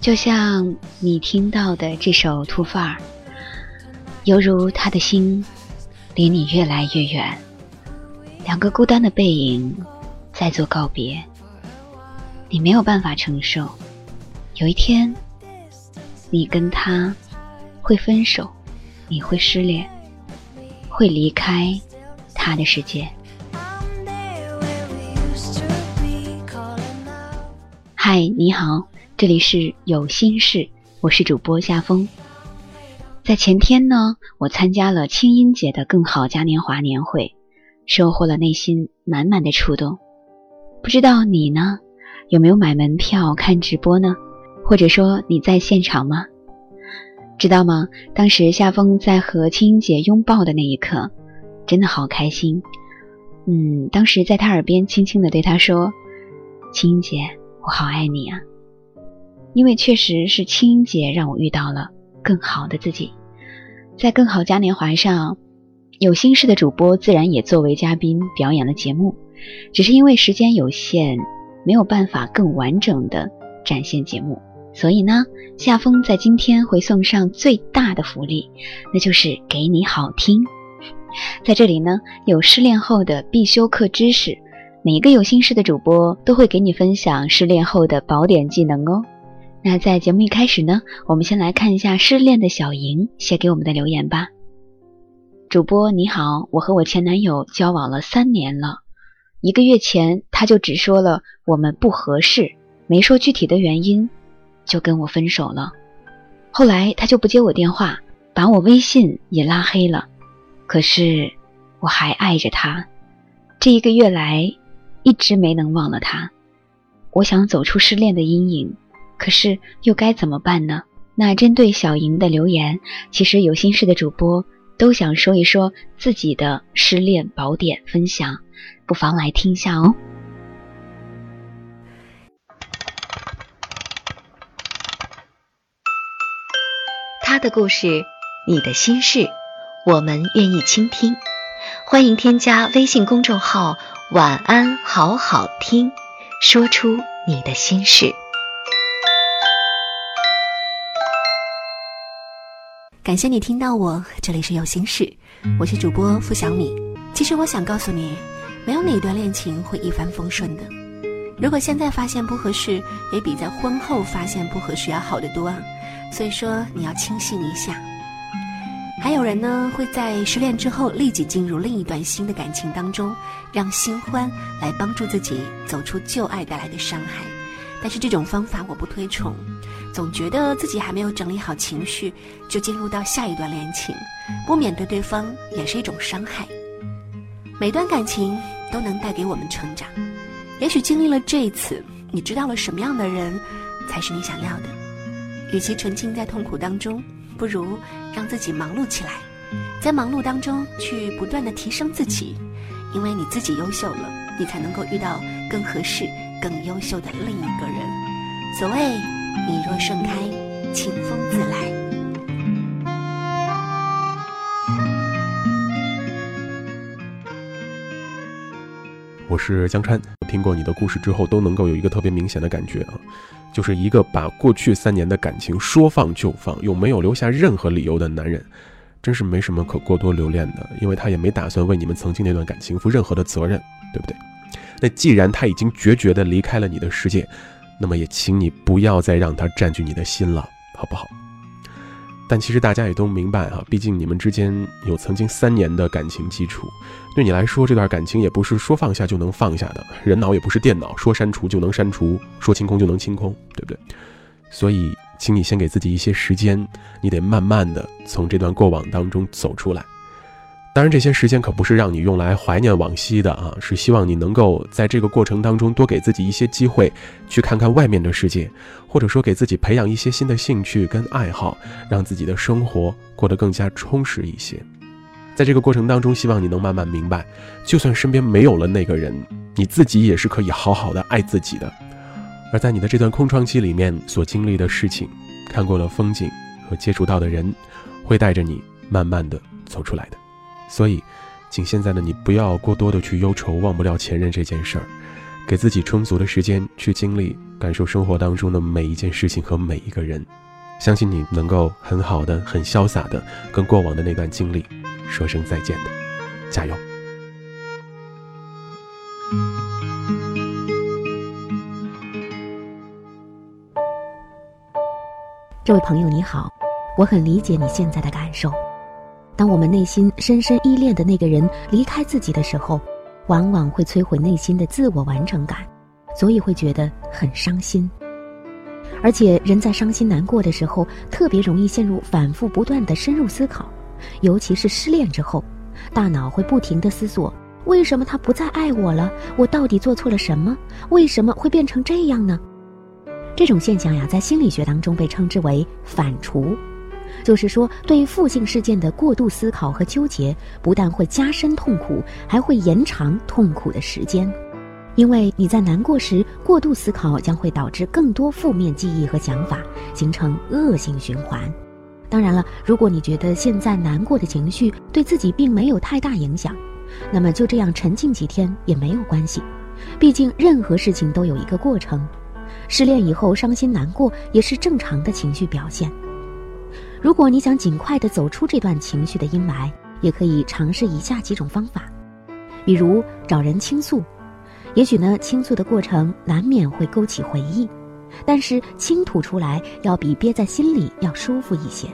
就像你听到的这首《突范儿》，犹如他的心离你越来越远，两个孤单的背影在做告别。你没有办法承受，有一天你跟他会分手，你会失恋，会离开他的世界。嗨，你好。这里是有心事，我是主播夏风。在前天呢，我参加了清音节的更好嘉年华年会，收获了内心满满的触动。不知道你呢，有没有买门票看直播呢？或者说你在现场吗？知道吗？当时夏风在和清音姐拥抱的那一刻，真的好开心。嗯，当时在她耳边轻轻的对她说：“清音姐，我好爱你啊。”因为确实是清音姐让我遇到了更好的自己，在更好嘉年华上，有心事的主播自然也作为嘉宾表演了节目，只是因为时间有限，没有办法更完整的展现节目，所以呢，夏风在今天会送上最大的福利，那就是给你好听。在这里呢，有失恋后的必修课知识，每一个有心事的主播都会给你分享失恋后的宝典技能哦。那在节目一开始呢，我们先来看一下失恋的小莹写给我们的留言吧。主播你好，我和我前男友交往了三年了，一个月前他就只说了我们不合适，没说具体的原因，就跟我分手了。后来他就不接我电话，把我微信也拉黑了。可是我还爱着他，这一个月来一直没能忘了他。我想走出失恋的阴影。可是又该怎么办呢？那针对小莹的留言，其实有心事的主播都想说一说自己的失恋宝典分享，不妨来听一下哦。他的故事，你的心事，我们愿意倾听。欢迎添加微信公众号“晚安好好听”，说出你的心事。感谢你听到我，这里是有心事，我是主播付小米。其实我想告诉你，没有哪一段恋情会一帆风顺的。如果现在发现不合适，也比在婚后发现不合适要好得多。所以说你要清醒一下。还有人呢，会在失恋之后立即进入另一段新的感情当中，让新欢来帮助自己走出旧爱带来的伤害。但是这种方法我不推崇。总觉得自己还没有整理好情绪，就进入到下一段恋情，不免对对方也是一种伤害。每段感情都能带给我们成长，也许经历了这一次，你知道了什么样的人才是你想要的。与其沉浸在痛苦当中，不如让自己忙碌起来，在忙碌当中去不断的提升自己，因为你自己优秀了，你才能够遇到更合适、更优秀的另一个人。所谓。你若盛开，清风自来。我是江川，听过你的故事之后，都能够有一个特别明显的感觉啊，就是一个把过去三年的感情说放就放，又没有留下任何理由的男人，真是没什么可过多留恋的，因为他也没打算为你们曾经那段感情负任何的责任，对不对？那既然他已经决绝的离开了你的世界。那么也请你不要再让他占据你的心了，好不好？但其实大家也都明白啊，毕竟你们之间有曾经三年的感情基础，对你来说这段感情也不是说放下就能放下的，人脑也不是电脑，说删除就能删除，说清空就能清空，对不对？所以，请你先给自己一些时间，你得慢慢的从这段过往当中走出来。当然，这些时间可不是让你用来怀念往昔的啊，是希望你能够在这个过程当中多给自己一些机会，去看看外面的世界，或者说给自己培养一些新的兴趣跟爱好，让自己的生活过得更加充实一些。在这个过程当中，希望你能慢慢明白，就算身边没有了那个人，你自己也是可以好好的爱自己的。而在你的这段空窗期里面所经历的事情，看过的风景和接触到的人，会带着你慢慢的走出来的。所以，请现在的你不要过多的去忧愁忘不了前任这件事儿，给自己充足的时间去经历、感受生活当中的每一件事情和每一个人。相信你能够很好的、很潇洒的跟过往的那段经历说声再见的，加油！这位朋友你好，我很理解你现在的感受。当我们内心深深依恋的那个人离开自己的时候，往往会摧毁内心的自我完成感，所以会觉得很伤心。而且人在伤心难过的时候，特别容易陷入反复不断的深入思考，尤其是失恋之后，大脑会不停的思索：为什么他不再爱我了？我到底做错了什么？为什么会变成这样呢？这种现象呀，在心理学当中被称之为反刍。就是说，对负性事件的过度思考和纠结，不但会加深痛苦，还会延长痛苦的时间。因为你在难过时过度思考，将会导致更多负面记忆和想法，形成恶性循环。当然了，如果你觉得现在难过的情绪对自己并没有太大影响，那么就这样沉静几天也没有关系。毕竟任何事情都有一个过程，失恋以后伤心难过也是正常的情绪表现。如果你想尽快的走出这段情绪的阴霾，也可以尝试以下几种方法，比如找人倾诉，也许呢倾诉的过程难免会勾起回忆，但是倾吐出来要比憋在心里要舒服一些。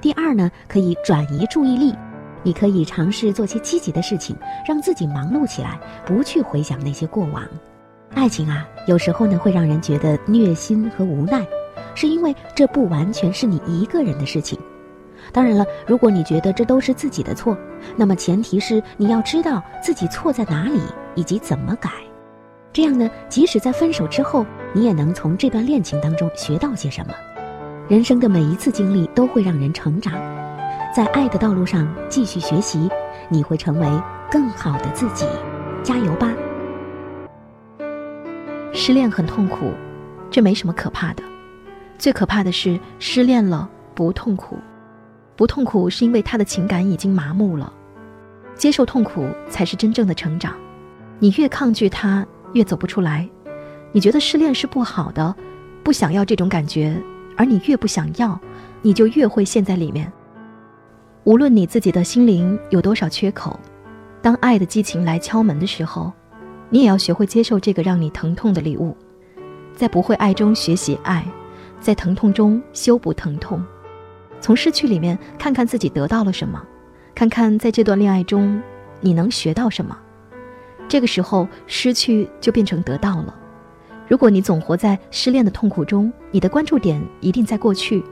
第二呢，可以转移注意力，你可以尝试做些积极的事情，让自己忙碌起来，不去回想那些过往。爱情啊，有时候呢会让人觉得虐心和无奈。是因为这不完全是你一个人的事情，当然了，如果你觉得这都是自己的错，那么前提是你要知道自己错在哪里以及怎么改，这样呢，即使在分手之后，你也能从这段恋情当中学到些什么。人生的每一次经历都会让人成长，在爱的道路上继续学习，你会成为更好的自己，加油吧！失恋很痛苦，这没什么可怕的。最可怕的是失恋了不痛苦，不痛苦是因为他的情感已经麻木了。接受痛苦才是真正的成长。你越抗拒他，越走不出来。你觉得失恋是不好的，不想要这种感觉，而你越不想要，你就越会陷在里面。无论你自己的心灵有多少缺口，当爱的激情来敲门的时候，你也要学会接受这个让你疼痛的礼物，在不会爱中学习爱。在疼痛中修补疼痛，从失去里面看看自己得到了什么，看看在这段恋爱中你能学到什么。这个时候，失去就变成得到了。如果你总活在失恋的痛苦中，你的关注点一定在过去，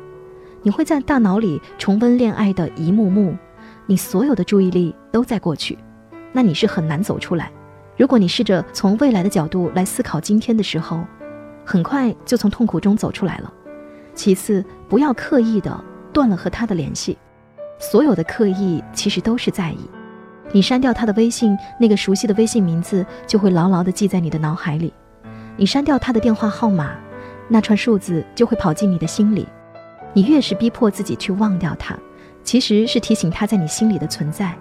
你会在大脑里重温恋爱的一幕幕，你所有的注意力都在过去，那你是很难走出来。如果你试着从未来的角度来思考今天的时候，很快就从痛苦中走出来了。其次，不要刻意的断了和他的联系，所有的刻意其实都是在意。你删掉他的微信，那个熟悉的微信名字就会牢牢的记在你的脑海里；你删掉他的电话号码，那串数字就会跑进你的心里。你越是逼迫自己去忘掉他，其实是提醒他在你心里的存在。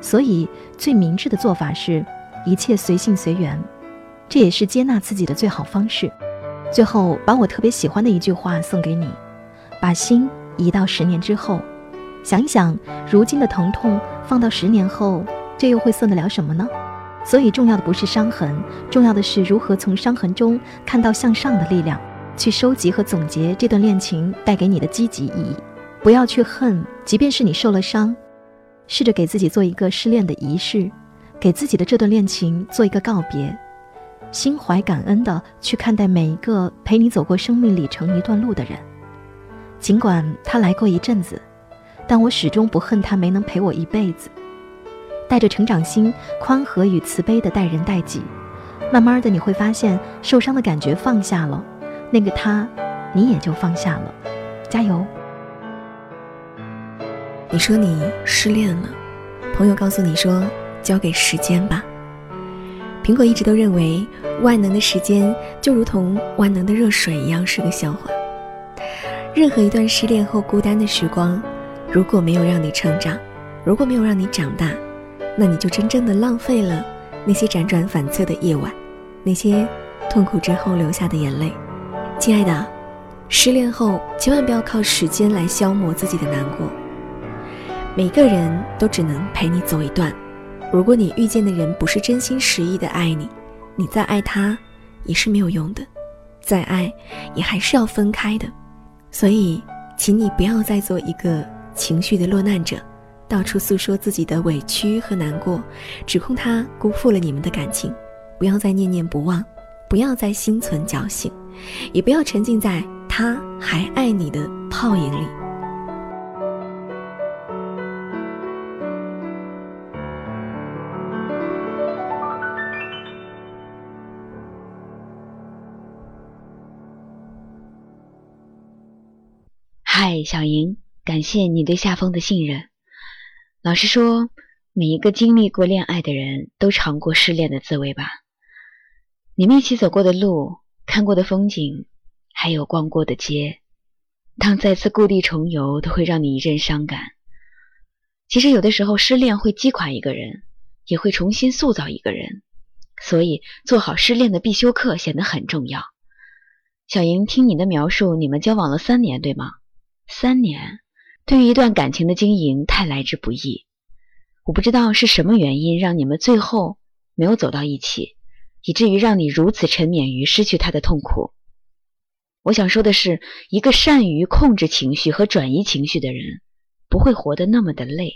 所以，最明智的做法是一切随性随缘，这也是接纳自己的最好方式。最后，把我特别喜欢的一句话送给你：把心移到十年之后，想一想，如今的疼痛放到十年后，这又会算得了什么呢？所以，重要的不是伤痕，重要的是如何从伤痕中看到向上的力量，去收集和总结这段恋情带给你的积极意义。不要去恨，即便是你受了伤，试着给自己做一个失恋的仪式，给自己的这段恋情做一个告别。心怀感恩的去看待每一个陪你走过生命里程一段路的人，尽管他来过一阵子，但我始终不恨他没能陪我一辈子。带着成长心、宽和与慈悲的待人待己。慢慢的，你会发现受伤的感觉放下了，那个他，你也就放下了。加油！你说你失恋了，朋友告诉你说交给时间吧。苹果一直都认为万能的时间就如同万能的热水一样是个笑话。任何一段失恋后孤单的时光，如果没有让你成长，如果没有让你长大，那你就真正的浪费了那些辗转反侧的夜晚，那些痛苦之后流下的眼泪。亲爱的，失恋后千万不要靠时间来消磨自己的难过。每个人都只能陪你走一段。如果你遇见的人不是真心实意的爱你，你再爱他也是没有用的，再爱也还是要分开的。所以，请你不要再做一个情绪的落难者，到处诉说自己的委屈和难过，指控他辜负了你们的感情。不要再念念不忘，不要再心存侥幸，也不要沉浸在他还爱你的泡影里。小莹，感谢你对夏风的信任。老实说，每一个经历过恋爱的人都尝过失恋的滋味吧？你们一起走过的路、看过的风景，还有逛过的街，当再次故地重游，都会让你一阵伤感。其实，有的时候失恋会击垮一个人，也会重新塑造一个人，所以做好失恋的必修课显得很重要。小莹，听你的描述，你们交往了三年，对吗？三年，对于一段感情的经营太来之不易。我不知道是什么原因让你们最后没有走到一起，以至于让你如此沉湎于失去他的痛苦。我想说的是，一个善于控制情绪和转移情绪的人，不会活得那么的累。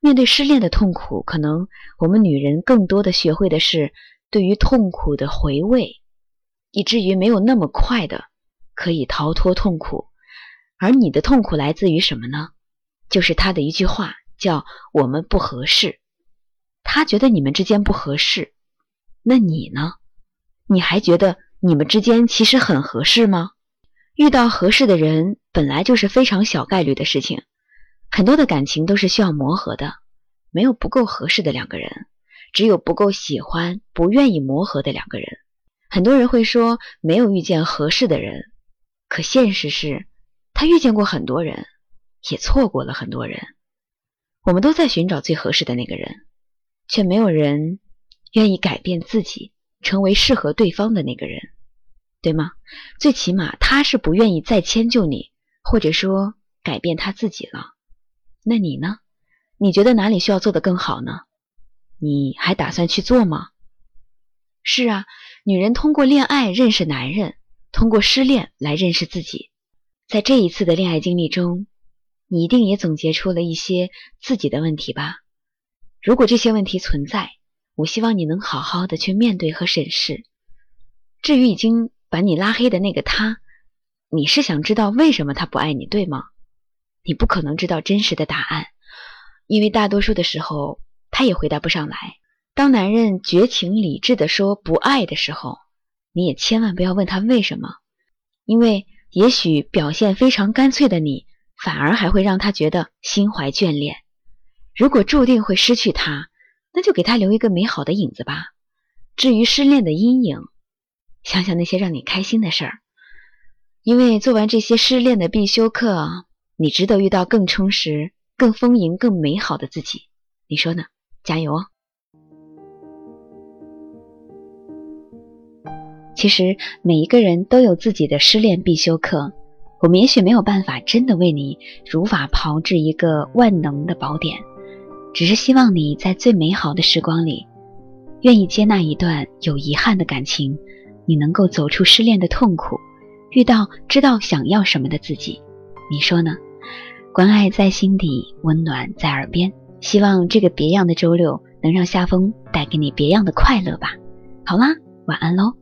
面对失恋的痛苦，可能我们女人更多的学会的是对于痛苦的回味，以至于没有那么快的可以逃脱痛苦。而你的痛苦来自于什么呢？就是他的一句话，叫“我们不合适”。他觉得你们之间不合适，那你呢？你还觉得你们之间其实很合适吗？遇到合适的人本来就是非常小概率的事情，很多的感情都是需要磨合的，没有不够合适的两个人，只有不够喜欢、不愿意磨合的两个人。很多人会说没有遇见合适的人，可现实是。他遇见过很多人，也错过了很多人。我们都在寻找最合适的那个人，却没有人愿意改变自己，成为适合对方的那个人，对吗？最起码他是不愿意再迁就你，或者说改变他自己了。那你呢？你觉得哪里需要做得更好呢？你还打算去做吗？是啊，女人通过恋爱认识男人，通过失恋来认识自己。在这一次的恋爱经历中，你一定也总结出了一些自己的问题吧？如果这些问题存在，我希望你能好好的去面对和审视。至于已经把你拉黑的那个他，你是想知道为什么他不爱你，对吗？你不可能知道真实的答案，因为大多数的时候他也回答不上来。当男人绝情理智的说不爱的时候，你也千万不要问他为什么，因为。也许表现非常干脆的你，反而还会让他觉得心怀眷恋。如果注定会失去他，那就给他留一个美好的影子吧。至于失恋的阴影，想想那些让你开心的事儿。因为做完这些失恋的必修课，你值得遇到更充实、更丰盈、更美好的自己。你说呢？加油哦！其实每一个人都有自己的失恋必修课，我们也许没有办法真的为你如法炮制一个万能的宝典，只是希望你在最美好的时光里，愿意接纳一段有遗憾的感情，你能够走出失恋的痛苦，遇到知道想要什么的自己，你说呢？关爱在心底，温暖在耳边，希望这个别样的周六能让夏风带给你别样的快乐吧。好啦，晚安喽。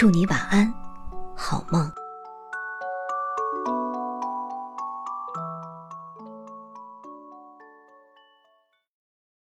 祝你晚安，好梦。